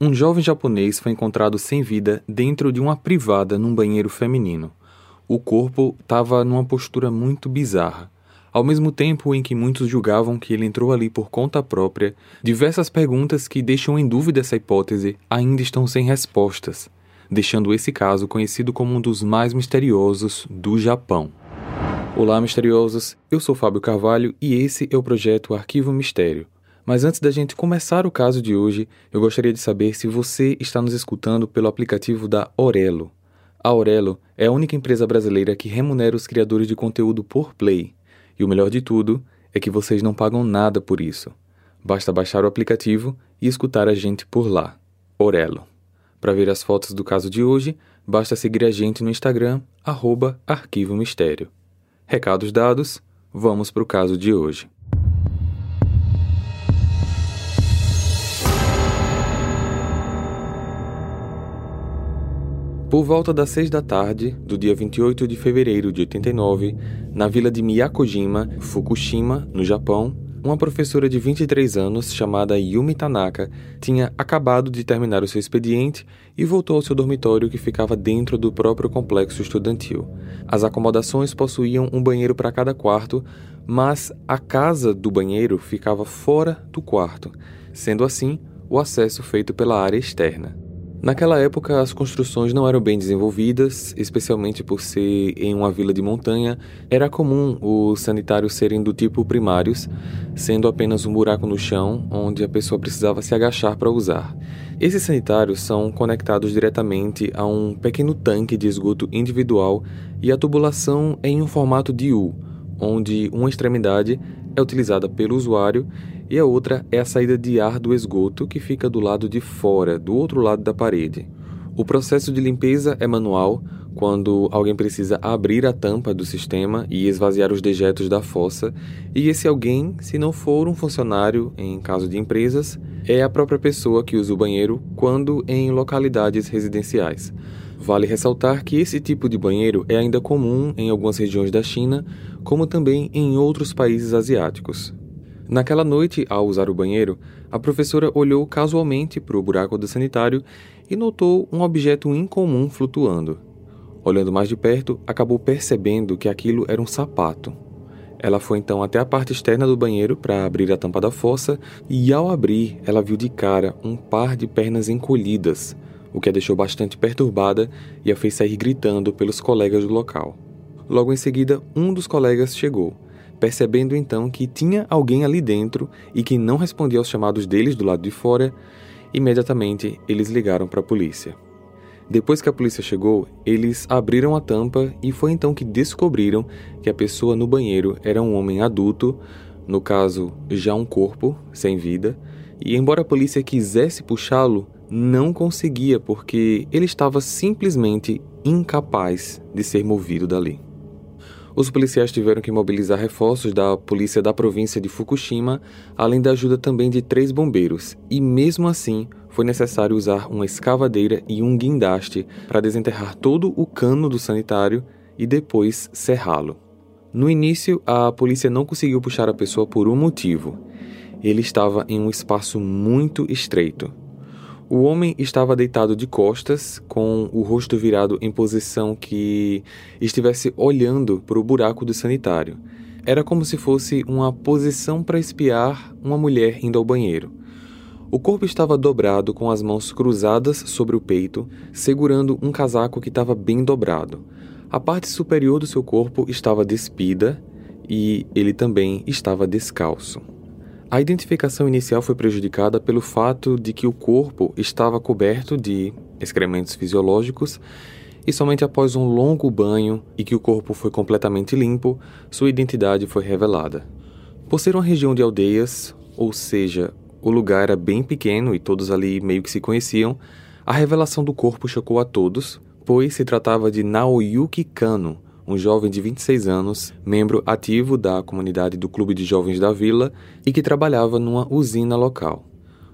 Um jovem japonês foi encontrado sem vida dentro de uma privada num banheiro feminino. O corpo estava numa postura muito bizarra. Ao mesmo tempo em que muitos julgavam que ele entrou ali por conta própria, diversas perguntas que deixam em dúvida essa hipótese ainda estão sem respostas, deixando esse caso conhecido como um dos mais misteriosos do Japão. Olá, misteriosos! Eu sou Fábio Carvalho e esse é o projeto Arquivo Mistério mas antes da gente começar o caso de hoje, eu gostaria de saber se você está nos escutando pelo aplicativo da Orelo. A Orelo é a única empresa brasileira que remunera os criadores de conteúdo por play. E o melhor de tudo é que vocês não pagam nada por isso. Basta baixar o aplicativo e escutar a gente por lá. Orelo. Para ver as fotos do caso de hoje, basta seguir a gente no Instagram, arroba Arquivo Mistério. Recados dados, vamos para o caso de hoje. Por volta das seis da tarde do dia 28 de fevereiro de 89, na vila de Miyakojima, Fukushima, no Japão, uma professora de 23 anos chamada Yumi Tanaka tinha acabado de terminar o seu expediente e voltou ao seu dormitório que ficava dentro do próprio complexo estudantil. As acomodações possuíam um banheiro para cada quarto, mas a casa do banheiro ficava fora do quarto, sendo assim o acesso feito pela área externa. Naquela época, as construções não eram bem desenvolvidas, especialmente por ser em uma vila de montanha. Era comum os sanitários serem do tipo primários, sendo apenas um buraco no chão onde a pessoa precisava se agachar para usar. Esses sanitários são conectados diretamente a um pequeno tanque de esgoto individual e a tubulação é em um formato de U, onde uma extremidade é utilizada pelo usuário e a outra é a saída de ar do esgoto que fica do lado de fora, do outro lado da parede. O processo de limpeza é manual, quando alguém precisa abrir a tampa do sistema e esvaziar os dejetos da fossa, e esse alguém, se não for um funcionário em caso de empresas, é a própria pessoa que usa o banheiro quando em localidades residenciais. Vale ressaltar que esse tipo de banheiro é ainda comum em algumas regiões da China, como também em outros países asiáticos. Naquela noite, ao usar o banheiro, a professora olhou casualmente para o buraco do sanitário e notou um objeto incomum flutuando. Olhando mais de perto, acabou percebendo que aquilo era um sapato. Ela foi então até a parte externa do banheiro para abrir a tampa da fossa e, ao abrir, ela viu de cara um par de pernas encolhidas, o que a deixou bastante perturbada e a fez sair gritando pelos colegas do local. Logo em seguida, um dos colegas chegou Percebendo então que tinha alguém ali dentro e que não respondia aos chamados deles do lado de fora, imediatamente eles ligaram para a polícia. Depois que a polícia chegou, eles abriram a tampa e foi então que descobriram que a pessoa no banheiro era um homem adulto, no caso, já um corpo, sem vida, e embora a polícia quisesse puxá-lo, não conseguia porque ele estava simplesmente incapaz de ser movido dali. Os policiais tiveram que mobilizar reforços da polícia da província de Fukushima, além da ajuda também de três bombeiros, e mesmo assim foi necessário usar uma escavadeira e um guindaste para desenterrar todo o cano do sanitário e depois serrá-lo. No início, a polícia não conseguiu puxar a pessoa por um motivo. Ele estava em um espaço muito estreito. O homem estava deitado de costas, com o rosto virado em posição que estivesse olhando para o buraco do sanitário. Era como se fosse uma posição para espiar uma mulher indo ao banheiro. O corpo estava dobrado com as mãos cruzadas sobre o peito, segurando um casaco que estava bem dobrado. A parte superior do seu corpo estava despida e ele também estava descalço. A identificação inicial foi prejudicada pelo fato de que o corpo estava coberto de excrementos fisiológicos e somente após um longo banho e que o corpo foi completamente limpo, sua identidade foi revelada. Por ser uma região de aldeias, ou seja, o lugar era bem pequeno e todos ali meio que se conheciam, a revelação do corpo chocou a todos, pois se tratava de Naoyuki Kano, um jovem de 26 anos, membro ativo da comunidade do Clube de Jovens da Vila e que trabalhava numa usina local.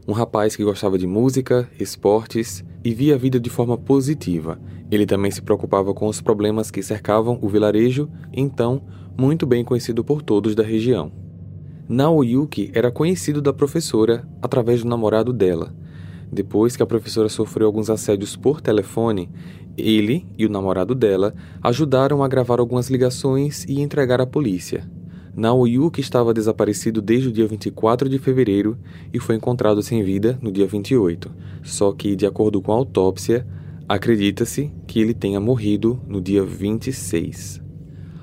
Um rapaz que gostava de música, esportes e via a vida de forma positiva. Ele também se preocupava com os problemas que cercavam o vilarejo, então muito bem conhecido por todos da região. Naoyuki era conhecido da professora através do namorado dela. Depois que a professora sofreu alguns assédios por telefone, ele e o namorado dela ajudaram a gravar algumas ligações e entregar à polícia. Naoyuki estava desaparecido desde o dia 24 de fevereiro e foi encontrado sem vida no dia 28. Só que, de acordo com a autópsia, acredita-se que ele tenha morrido no dia 26.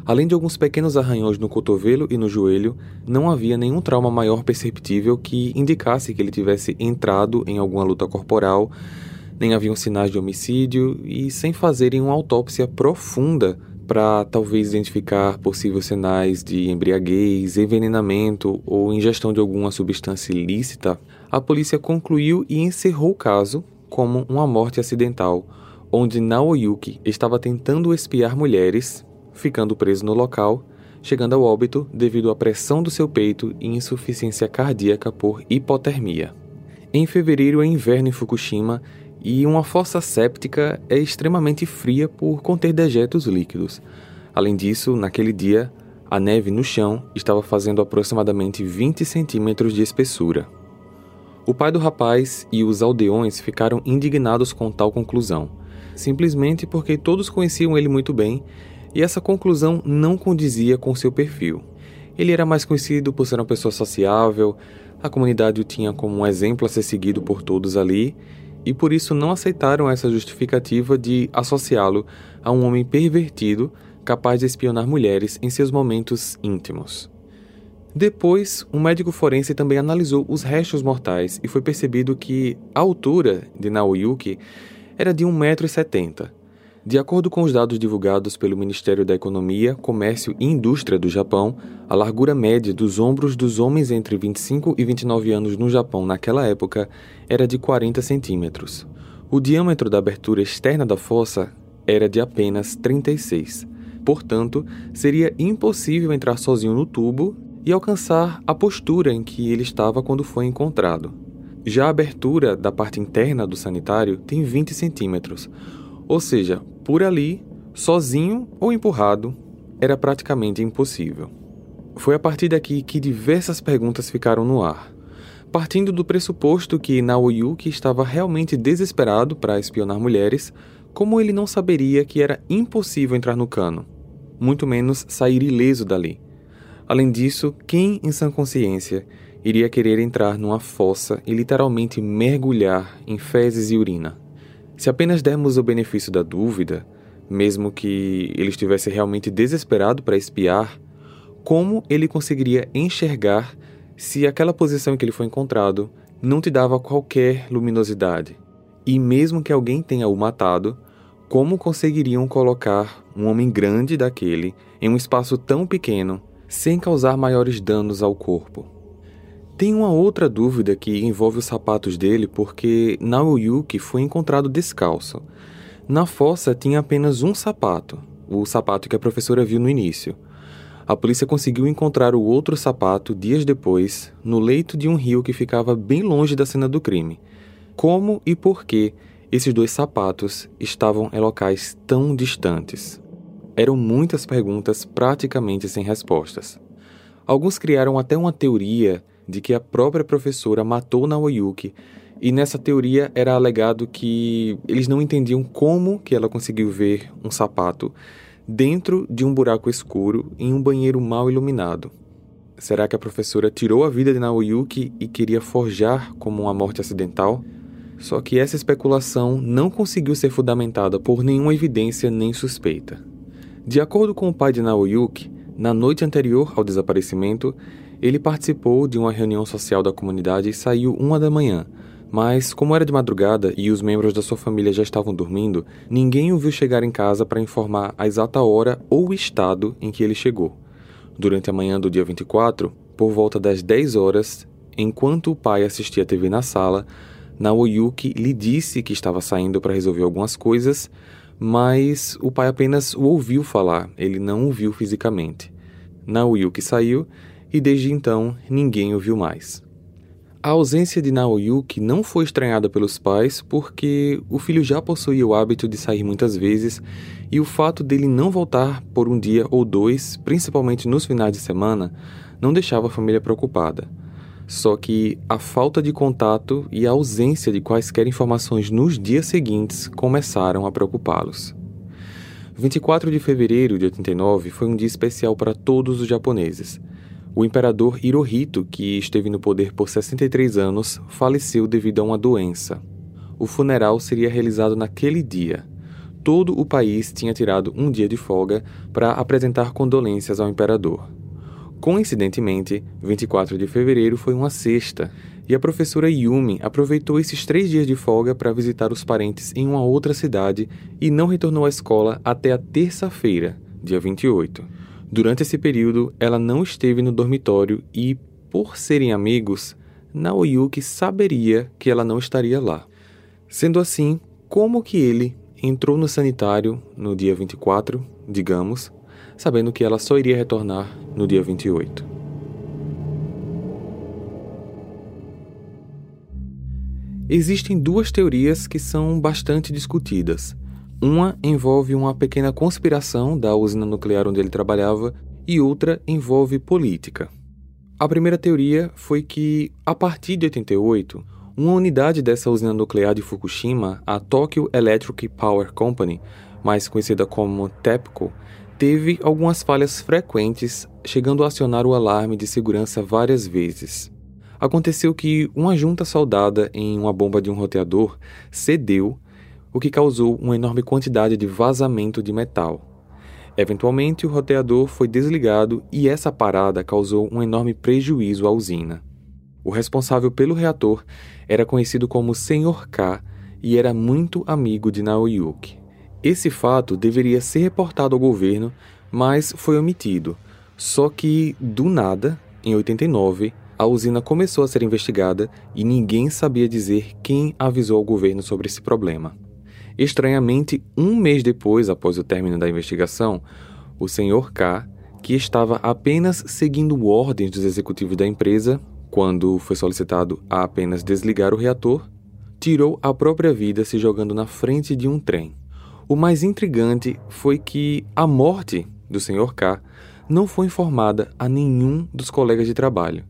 Além de alguns pequenos arranhões no cotovelo e no joelho, não havia nenhum trauma maior perceptível que indicasse que ele tivesse entrado em alguma luta corporal, nem haviam sinais de homicídio e sem fazerem uma autópsia profunda para talvez identificar possíveis sinais de embriaguez, envenenamento ou ingestão de alguma substância ilícita, a polícia concluiu e encerrou o caso como uma morte acidental, onde Naoyuki estava tentando espiar mulheres, ficando preso no local, chegando ao óbito devido à pressão do seu peito e insuficiência cardíaca por hipotermia. Em fevereiro é inverno em Fukushima e uma fossa séptica é extremamente fria por conter dejetos líquidos. Além disso, naquele dia, a neve no chão estava fazendo aproximadamente 20 centímetros de espessura. O pai do rapaz e os aldeões ficaram indignados com tal conclusão, simplesmente porque todos conheciam ele muito bem e essa conclusão não condizia com seu perfil. Ele era mais conhecido por ser uma pessoa sociável, a comunidade o tinha como um exemplo a ser seguido por todos ali e por isso não aceitaram essa justificativa de associá-lo a um homem pervertido capaz de espionar mulheres em seus momentos íntimos. Depois, um médico forense também analisou os restos mortais e foi percebido que a altura de Naoyuki era de 1,70m, de acordo com os dados divulgados pelo Ministério da Economia, Comércio e Indústria do Japão, a largura média dos ombros dos homens entre 25 e 29 anos no Japão naquela época era de 40 centímetros. O diâmetro da abertura externa da fossa era de apenas 36. Portanto, seria impossível entrar sozinho no tubo e alcançar a postura em que ele estava quando foi encontrado. Já a abertura da parte interna do sanitário tem 20 centímetros, ou seja, por ali, sozinho ou empurrado, era praticamente impossível. Foi a partir daqui que diversas perguntas ficaram no ar. Partindo do pressuposto que Naoyuki estava realmente desesperado para espionar mulheres, como ele não saberia que era impossível entrar no cano, muito menos sair ileso dali? Além disso, quem em sã consciência iria querer entrar numa fossa e literalmente mergulhar em fezes e urina? Se apenas dermos o benefício da dúvida, mesmo que ele estivesse realmente desesperado para espiar, como ele conseguiria enxergar se aquela posição em que ele foi encontrado não te dava qualquer luminosidade? E mesmo que alguém tenha o matado, como conseguiriam colocar um homem grande daquele em um espaço tão pequeno sem causar maiores danos ao corpo? Tem uma outra dúvida que envolve os sapatos dele porque Naoyuki foi encontrado descalço. Na fossa tinha apenas um sapato, o sapato que a professora viu no início. A polícia conseguiu encontrar o outro sapato dias depois, no leito de um rio que ficava bem longe da cena do crime. Como e por que esses dois sapatos estavam em locais tão distantes? Eram muitas perguntas praticamente sem respostas. Alguns criaram até uma teoria de que a própria professora matou Naoyuki, e nessa teoria era alegado que eles não entendiam como que ela conseguiu ver um sapato dentro de um buraco escuro em um banheiro mal iluminado. Será que a professora tirou a vida de Naoyuki e queria forjar como uma morte acidental? Só que essa especulação não conseguiu ser fundamentada por nenhuma evidência nem suspeita. De acordo com o pai de Naoyuki, na noite anterior ao desaparecimento, ele participou de uma reunião social da comunidade e saiu uma da manhã, mas, como era de madrugada e os membros da sua família já estavam dormindo, ninguém o viu chegar em casa para informar a exata hora ou o estado em que ele chegou. Durante a manhã do dia 24, por volta das 10 horas, enquanto o pai assistia TV na sala, Naoyuki lhe disse que estava saindo para resolver algumas coisas, mas o pai apenas o ouviu falar, ele não o viu fisicamente. Naoyuki saiu e desde então ninguém o viu mais. A ausência de Naoyuki não foi estranhada pelos pais porque o filho já possuía o hábito de sair muitas vezes e o fato dele não voltar por um dia ou dois, principalmente nos finais de semana, não deixava a família preocupada. Só que a falta de contato e a ausência de quaisquer informações nos dias seguintes começaram a preocupá-los. 24 de fevereiro de 89 foi um dia especial para todos os japoneses. O imperador Hirohito, que esteve no poder por 63 anos, faleceu devido a uma doença. O funeral seria realizado naquele dia. Todo o país tinha tirado um dia de folga para apresentar condolências ao imperador. Coincidentemente, 24 de fevereiro foi uma sexta, e a professora Yumi aproveitou esses três dias de folga para visitar os parentes em uma outra cidade e não retornou à escola até a terça-feira, dia 28. Durante esse período, ela não esteve no dormitório e, por serem amigos, Naoyuki saberia que ela não estaria lá. Sendo assim, como que ele entrou no sanitário no dia 24, digamos, sabendo que ela só iria retornar no dia 28. Existem duas teorias que são bastante discutidas. Uma envolve uma pequena conspiração da usina nuclear onde ele trabalhava e outra envolve política. A primeira teoria foi que, a partir de 88, uma unidade dessa usina nuclear de Fukushima, a Tokyo Electric Power Company, mais conhecida como TEPCO, teve algumas falhas frequentes, chegando a acionar o alarme de segurança várias vezes. Aconteceu que uma junta soldada em uma bomba de um roteador cedeu, o que causou uma enorme quantidade de vazamento de metal. Eventualmente, o roteador foi desligado e essa parada causou um enorme prejuízo à usina. O responsável pelo reator era conhecido como Sr. K e era muito amigo de Naoyuki. Esse fato deveria ser reportado ao governo, mas foi omitido. Só que, do nada, em 89, a usina começou a ser investigada e ninguém sabia dizer quem avisou ao governo sobre esse problema. Estranhamente, um mês depois, após o término da investigação, o Sr. K, que estava apenas seguindo ordens dos executivos da empresa, quando foi solicitado a apenas desligar o reator, tirou a própria vida se jogando na frente de um trem. O mais intrigante foi que a morte do Sr. K não foi informada a nenhum dos colegas de trabalho.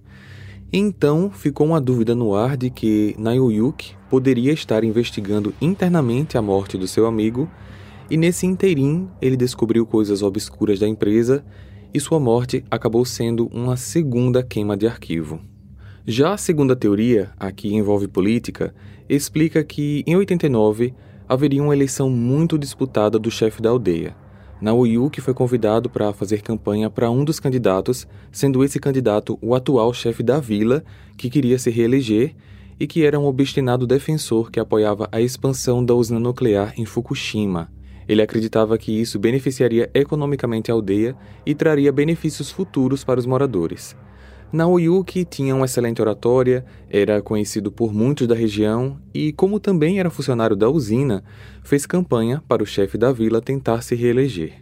Então ficou uma dúvida no ar de que Naoyuki poderia estar investigando internamente a morte do seu amigo, e nesse interim ele descobriu coisas obscuras da empresa e sua morte acabou sendo uma segunda queima de arquivo. Já a segunda teoria, a que envolve política, explica que em 89 haveria uma eleição muito disputada do chefe da aldeia. Naoyuki foi convidado para fazer campanha para um dos candidatos, sendo esse candidato o atual chefe da vila, que queria se reeleger e que era um obstinado defensor que apoiava a expansão da usina nuclear em Fukushima. Ele acreditava que isso beneficiaria economicamente a aldeia e traria benefícios futuros para os moradores. Naoyuki tinha uma excelente oratória, era conhecido por muitos da região e, como também era funcionário da usina, fez campanha para o chefe da vila tentar se reeleger.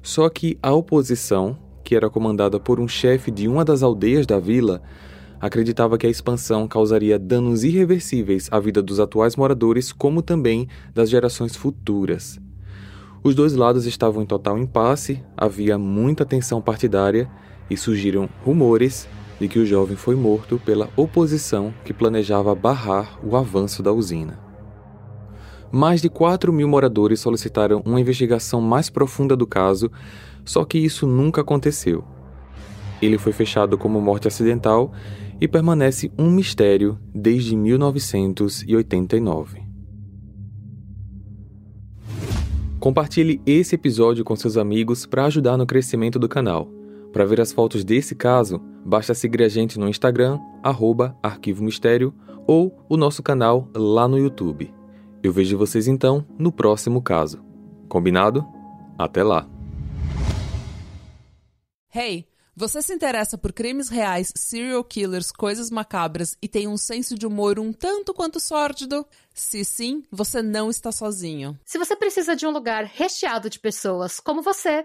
Só que a oposição, que era comandada por um chefe de uma das aldeias da vila, acreditava que a expansão causaria danos irreversíveis à vida dos atuais moradores, como também das gerações futuras. Os dois lados estavam em total impasse, havia muita tensão partidária e surgiram rumores de que o jovem foi morto pela oposição que planejava barrar o avanço da usina. Mais de 4 mil moradores solicitaram uma investigação mais profunda do caso, só que isso nunca aconteceu. Ele foi fechado como morte acidental e permanece um mistério desde 1989. Compartilhe esse episódio com seus amigos para ajudar no crescimento do canal. Para ver as fotos desse caso, basta seguir a gente no Instagram, arroba Arquivo Mistério, ou o nosso canal lá no YouTube. Eu vejo vocês então no próximo caso. Combinado? Até lá! Hey, você se interessa por crimes reais, serial killers, coisas macabras e tem um senso de humor um tanto quanto sórdido? Se sim, você não está sozinho. Se você precisa de um lugar recheado de pessoas como você